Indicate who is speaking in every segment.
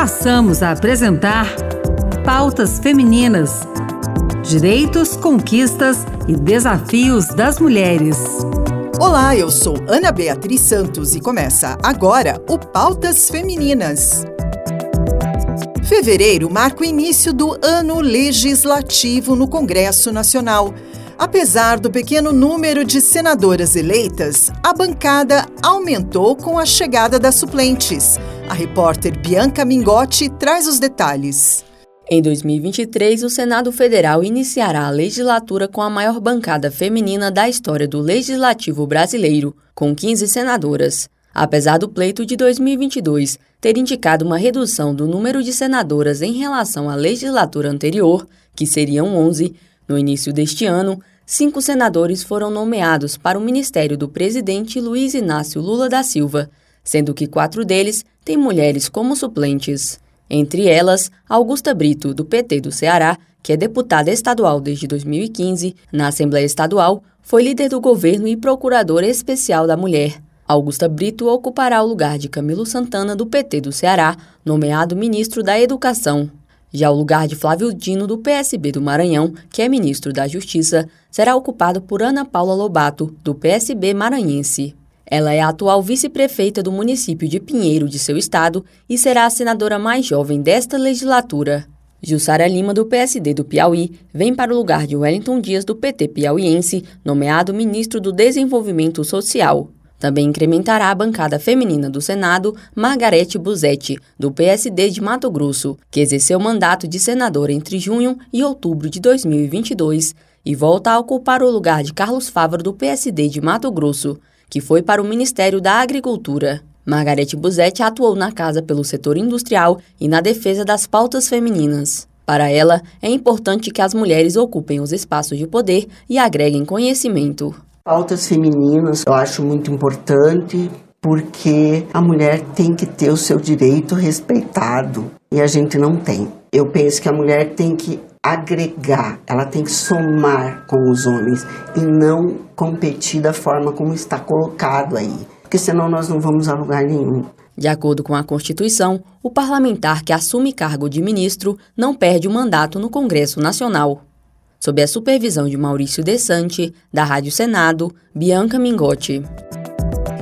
Speaker 1: passamos a apresentar Pautas Femininas: Direitos, Conquistas e Desafios das Mulheres.
Speaker 2: Olá, eu sou Ana Beatriz Santos e começa agora o Pautas Femininas. Fevereiro marca o início do ano legislativo no Congresso Nacional. Apesar do pequeno número de senadoras eleitas, a bancada aumentou com a chegada das suplentes. A repórter Bianca Mingotti traz os detalhes.
Speaker 3: Em 2023, o Senado Federal iniciará a legislatura com a maior bancada feminina da história do legislativo brasileiro, com 15 senadoras. Apesar do pleito de 2022 ter indicado uma redução do número de senadoras em relação à legislatura anterior, que seriam 11, no início deste ano, cinco senadores foram nomeados para o ministério do presidente Luiz Inácio Lula da Silva, sendo que quatro deles têm mulheres como suplentes. Entre elas, Augusta Brito, do PT do Ceará, que é deputada estadual desde 2015, na Assembleia Estadual, foi líder do governo e procuradora especial da mulher. Augusta Brito ocupará o lugar de Camilo Santana, do PT do Ceará, nomeado ministro da Educação. Já o lugar de Flávio Dino, do PSB do Maranhão, que é ministro da Justiça, será ocupado por Ana Paula Lobato, do PSB maranhense. Ela é a atual vice-prefeita do município de Pinheiro de seu estado e será a senadora mais jovem desta legislatura. Jussara Lima, do PSD do Piauí, vem para o lugar de Wellington Dias, do PT piauiense, nomeado ministro do Desenvolvimento Social. Também incrementará a bancada feminina do Senado Margarete Buzetti, do PSD de Mato Grosso, que exerceu mandato de senadora entre junho e outubro de 2022 e volta a ocupar o lugar de Carlos Fávaro do PSD de Mato Grosso, que foi para o Ministério da Agricultura. Margarete Buzetti atuou na casa pelo setor industrial e na defesa das pautas femininas. Para ela, é importante que as mulheres ocupem os espaços de poder e agreguem conhecimento.
Speaker 4: Pautas femininas eu acho muito importante porque a mulher tem que ter o seu direito respeitado e a gente não tem. Eu penso que a mulher tem que agregar, ela tem que somar com os homens e não competir da forma como está colocado aí, porque senão nós não vamos a lugar nenhum.
Speaker 3: De acordo com a Constituição, o parlamentar que assume cargo de ministro não perde o mandato no Congresso Nacional sob a supervisão de Maurício Desante, da Rádio Senado, Bianca Mingotti.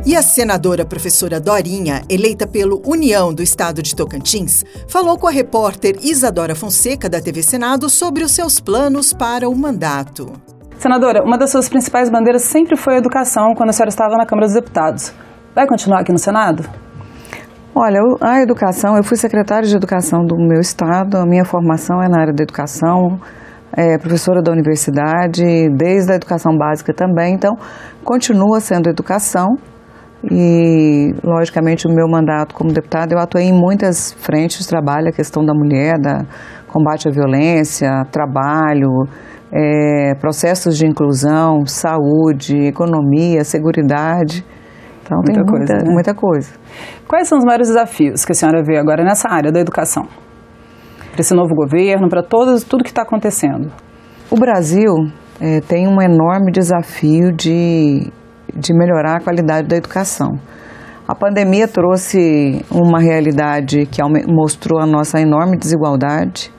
Speaker 2: E a senadora professora Dorinha, eleita pelo União do Estado de Tocantins, falou com a repórter Isadora Fonseca, da TV Senado, sobre os seus planos para o mandato.
Speaker 5: Senadora, uma das suas principais bandeiras sempre foi a educação quando a senhora estava na Câmara dos Deputados. Vai continuar aqui no Senado?
Speaker 6: Olha, a educação, eu fui secretária de educação do meu estado, a minha formação é na área da educação, é professora da universidade, desde a educação básica também, então continua sendo educação e, logicamente, o meu mandato como deputada, eu atuei em muitas frentes de trabalho, a questão da mulher, da combate à violência, trabalho, é, processos de inclusão, saúde, economia, seguridade. Então muita tem muita coisa, né? muita coisa.
Speaker 5: Quais são os maiores desafios que a senhora vê agora nessa área da educação? para esse novo governo, para todos, tudo que está acontecendo?
Speaker 6: O Brasil é, tem um enorme desafio de, de melhorar a qualidade da educação. A pandemia trouxe uma realidade que mostrou a nossa enorme desigualdade.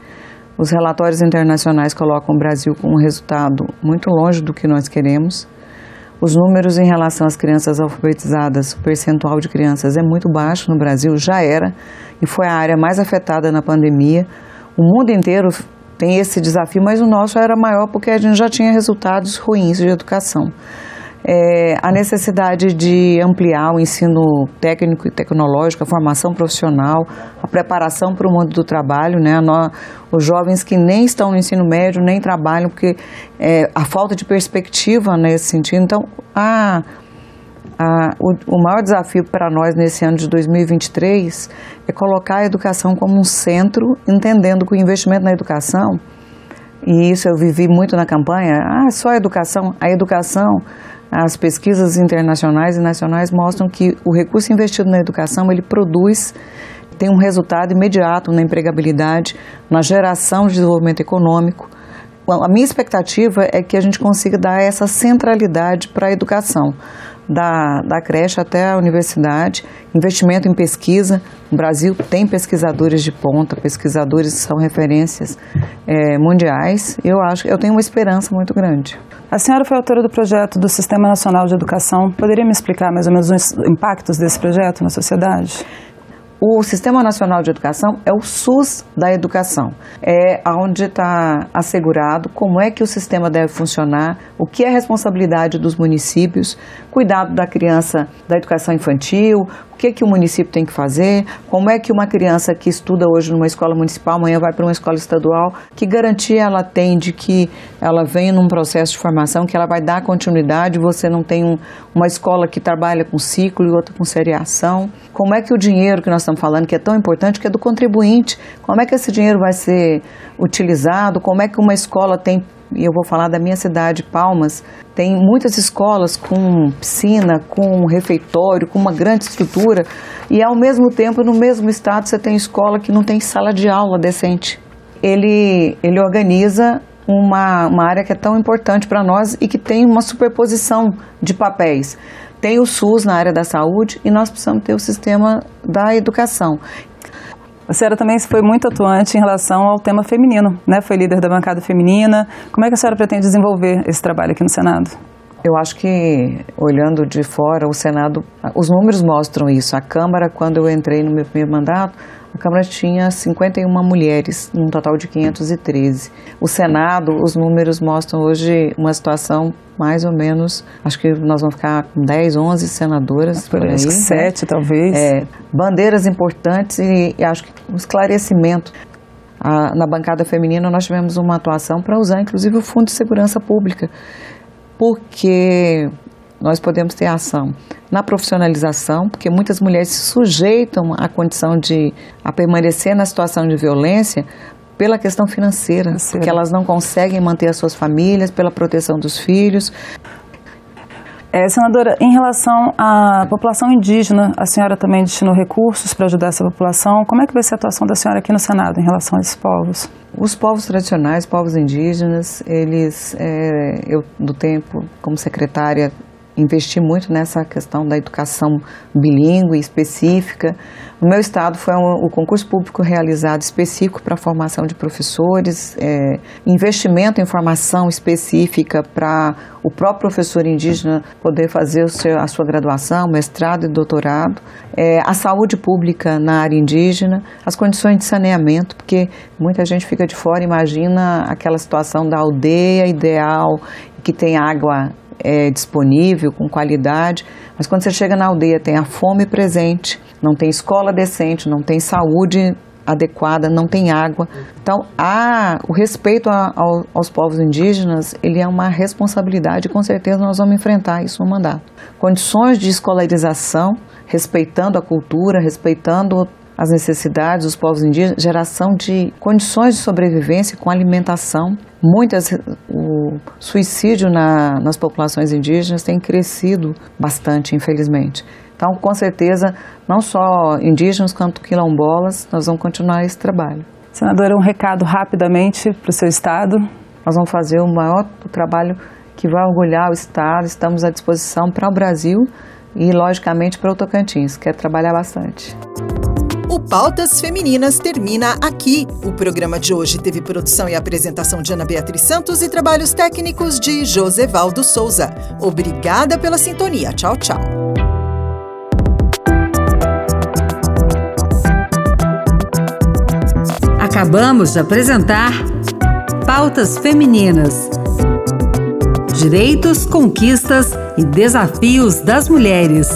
Speaker 6: Os relatórios internacionais colocam o Brasil com um resultado muito longe do que nós queremos. Os números em relação às crianças alfabetizadas, o percentual de crianças é muito baixo no Brasil, já era, e foi a área mais afetada na pandemia. O mundo inteiro tem esse desafio, mas o nosso era maior porque a gente já tinha resultados ruins de educação. É, a necessidade de ampliar o ensino técnico e tecnológico, a formação profissional, a preparação para o mundo do trabalho, né? os jovens que nem estão no ensino médio, nem trabalham, porque é, a falta de perspectiva nesse sentido. Então, a a, o, o, maior desafio para nós nesse ano de 2023 é colocar a educação como um centro, entendendo que o investimento na educação, e isso eu vivi muito na campanha, ah, só a educação. A educação, as pesquisas internacionais e nacionais mostram que o recurso investido na educação, ele produz tem um resultado imediato na empregabilidade, na geração de desenvolvimento econômico. A minha expectativa é que a gente consiga dar essa centralidade para a educação. da, da creche até a universidade, investimento em pesquisa. O Brasil tem pesquisadores de ponta, pesquisadores que são referências é, mundiais. Eu acho, eu tenho uma esperança muito grande.
Speaker 5: A senhora foi autora do projeto do Sistema Nacional de Educação. Poderia me explicar mais ou menos os impactos desse projeto na sociedade?
Speaker 6: O Sistema Nacional de Educação é o SUS da educação. É onde está assegurado como é que o sistema deve funcionar, o que é responsabilidade dos municípios, cuidado da criança da educação infantil, que, que o município tem que fazer, como é que uma criança que estuda hoje numa escola municipal, amanhã vai para uma escola estadual, que garantia ela tem de que ela vem num processo de formação, que ela vai dar continuidade, você não tem um, uma escola que trabalha com ciclo e outra com seriação. Como é que o dinheiro que nós estamos falando, que é tão importante, que é do contribuinte, como é que esse dinheiro vai ser utilizado, como é que uma escola tem e eu vou falar da minha cidade, Palmas, tem muitas escolas com piscina, com refeitório, com uma grande estrutura, e ao mesmo tempo, no mesmo estado, você tem escola que não tem sala de aula decente. Ele, ele organiza uma, uma área que é tão importante para nós e que tem uma superposição de papéis. Tem o SUS na área da saúde e nós precisamos ter o sistema da educação.
Speaker 5: A senhora também foi muito atuante em relação ao tema feminino, né? Foi líder da bancada feminina. Como é que a senhora pretende desenvolver esse trabalho aqui no Senado?
Speaker 6: Eu acho que, olhando de fora, o Senado, os números mostram isso. A Câmara, quando eu entrei no meu primeiro mandato, a Câmara tinha 51 mulheres, num total de 513. O Senado, os números mostram hoje uma situação mais ou menos, acho que nós vamos ficar com 10, 11 senadoras
Speaker 5: por, por aí. Acho que 7, né? talvez.
Speaker 6: É, bandeiras importantes e, e, acho que um esclarecimento. A, na bancada feminina nós tivemos uma atuação para usar inclusive o Fundo de Segurança Pública, porque nós podemos ter ação na profissionalização, porque muitas mulheres se sujeitam à condição de a permanecer na situação de violência pela questão financeira, porque elas não conseguem manter as suas famílias, pela proteção dos filhos.
Speaker 5: É, senadora, em relação à população indígena, a senhora também destinou recursos para ajudar essa população. Como é que vai ser a atuação da senhora aqui no Senado em relação a esses povos?
Speaker 6: Os povos tradicionais, povos indígenas, eles, é, eu do tempo como secretária investi muito nessa questão da educação bilíngue específica. No meu estado foi um, o concurso público realizado específico para a formação de professores, é, investimento em formação específica para o próprio professor indígena poder fazer seu, a sua graduação, mestrado e doutorado, é, a saúde pública na área indígena, as condições de saneamento, porque muita gente fica de fora, imagina aquela situação da aldeia ideal que tem água é, disponível, com qualidade, mas quando você chega na aldeia tem a fome presente, não tem escola decente, não tem saúde adequada, não tem água. Então, há, o respeito a, ao, aos povos indígenas, ele é uma responsabilidade, com certeza nós vamos enfrentar isso no mandato. Condições de escolarização, respeitando a cultura, respeitando as necessidades dos povos indígenas, geração de condições de sobrevivência com alimentação. Muitas, o suicídio na, nas populações indígenas tem crescido bastante, infelizmente. Então, com certeza, não só indígenas quanto quilombolas, nós vamos continuar esse trabalho.
Speaker 5: Senadora, um recado rapidamente para o seu Estado.
Speaker 6: Nós vamos fazer o maior trabalho que vai orgulhar o Estado, estamos à disposição para o Brasil e, logicamente, para o Tocantins, quer trabalhar bastante.
Speaker 2: O Pautas Femininas termina aqui. O programa de hoje teve produção e apresentação de Ana Beatriz Santos e trabalhos técnicos de Josevaldo Souza. Obrigada pela sintonia. Tchau, tchau.
Speaker 1: Acabamos de apresentar Pautas Femininas. Direitos, conquistas e desafios das mulheres.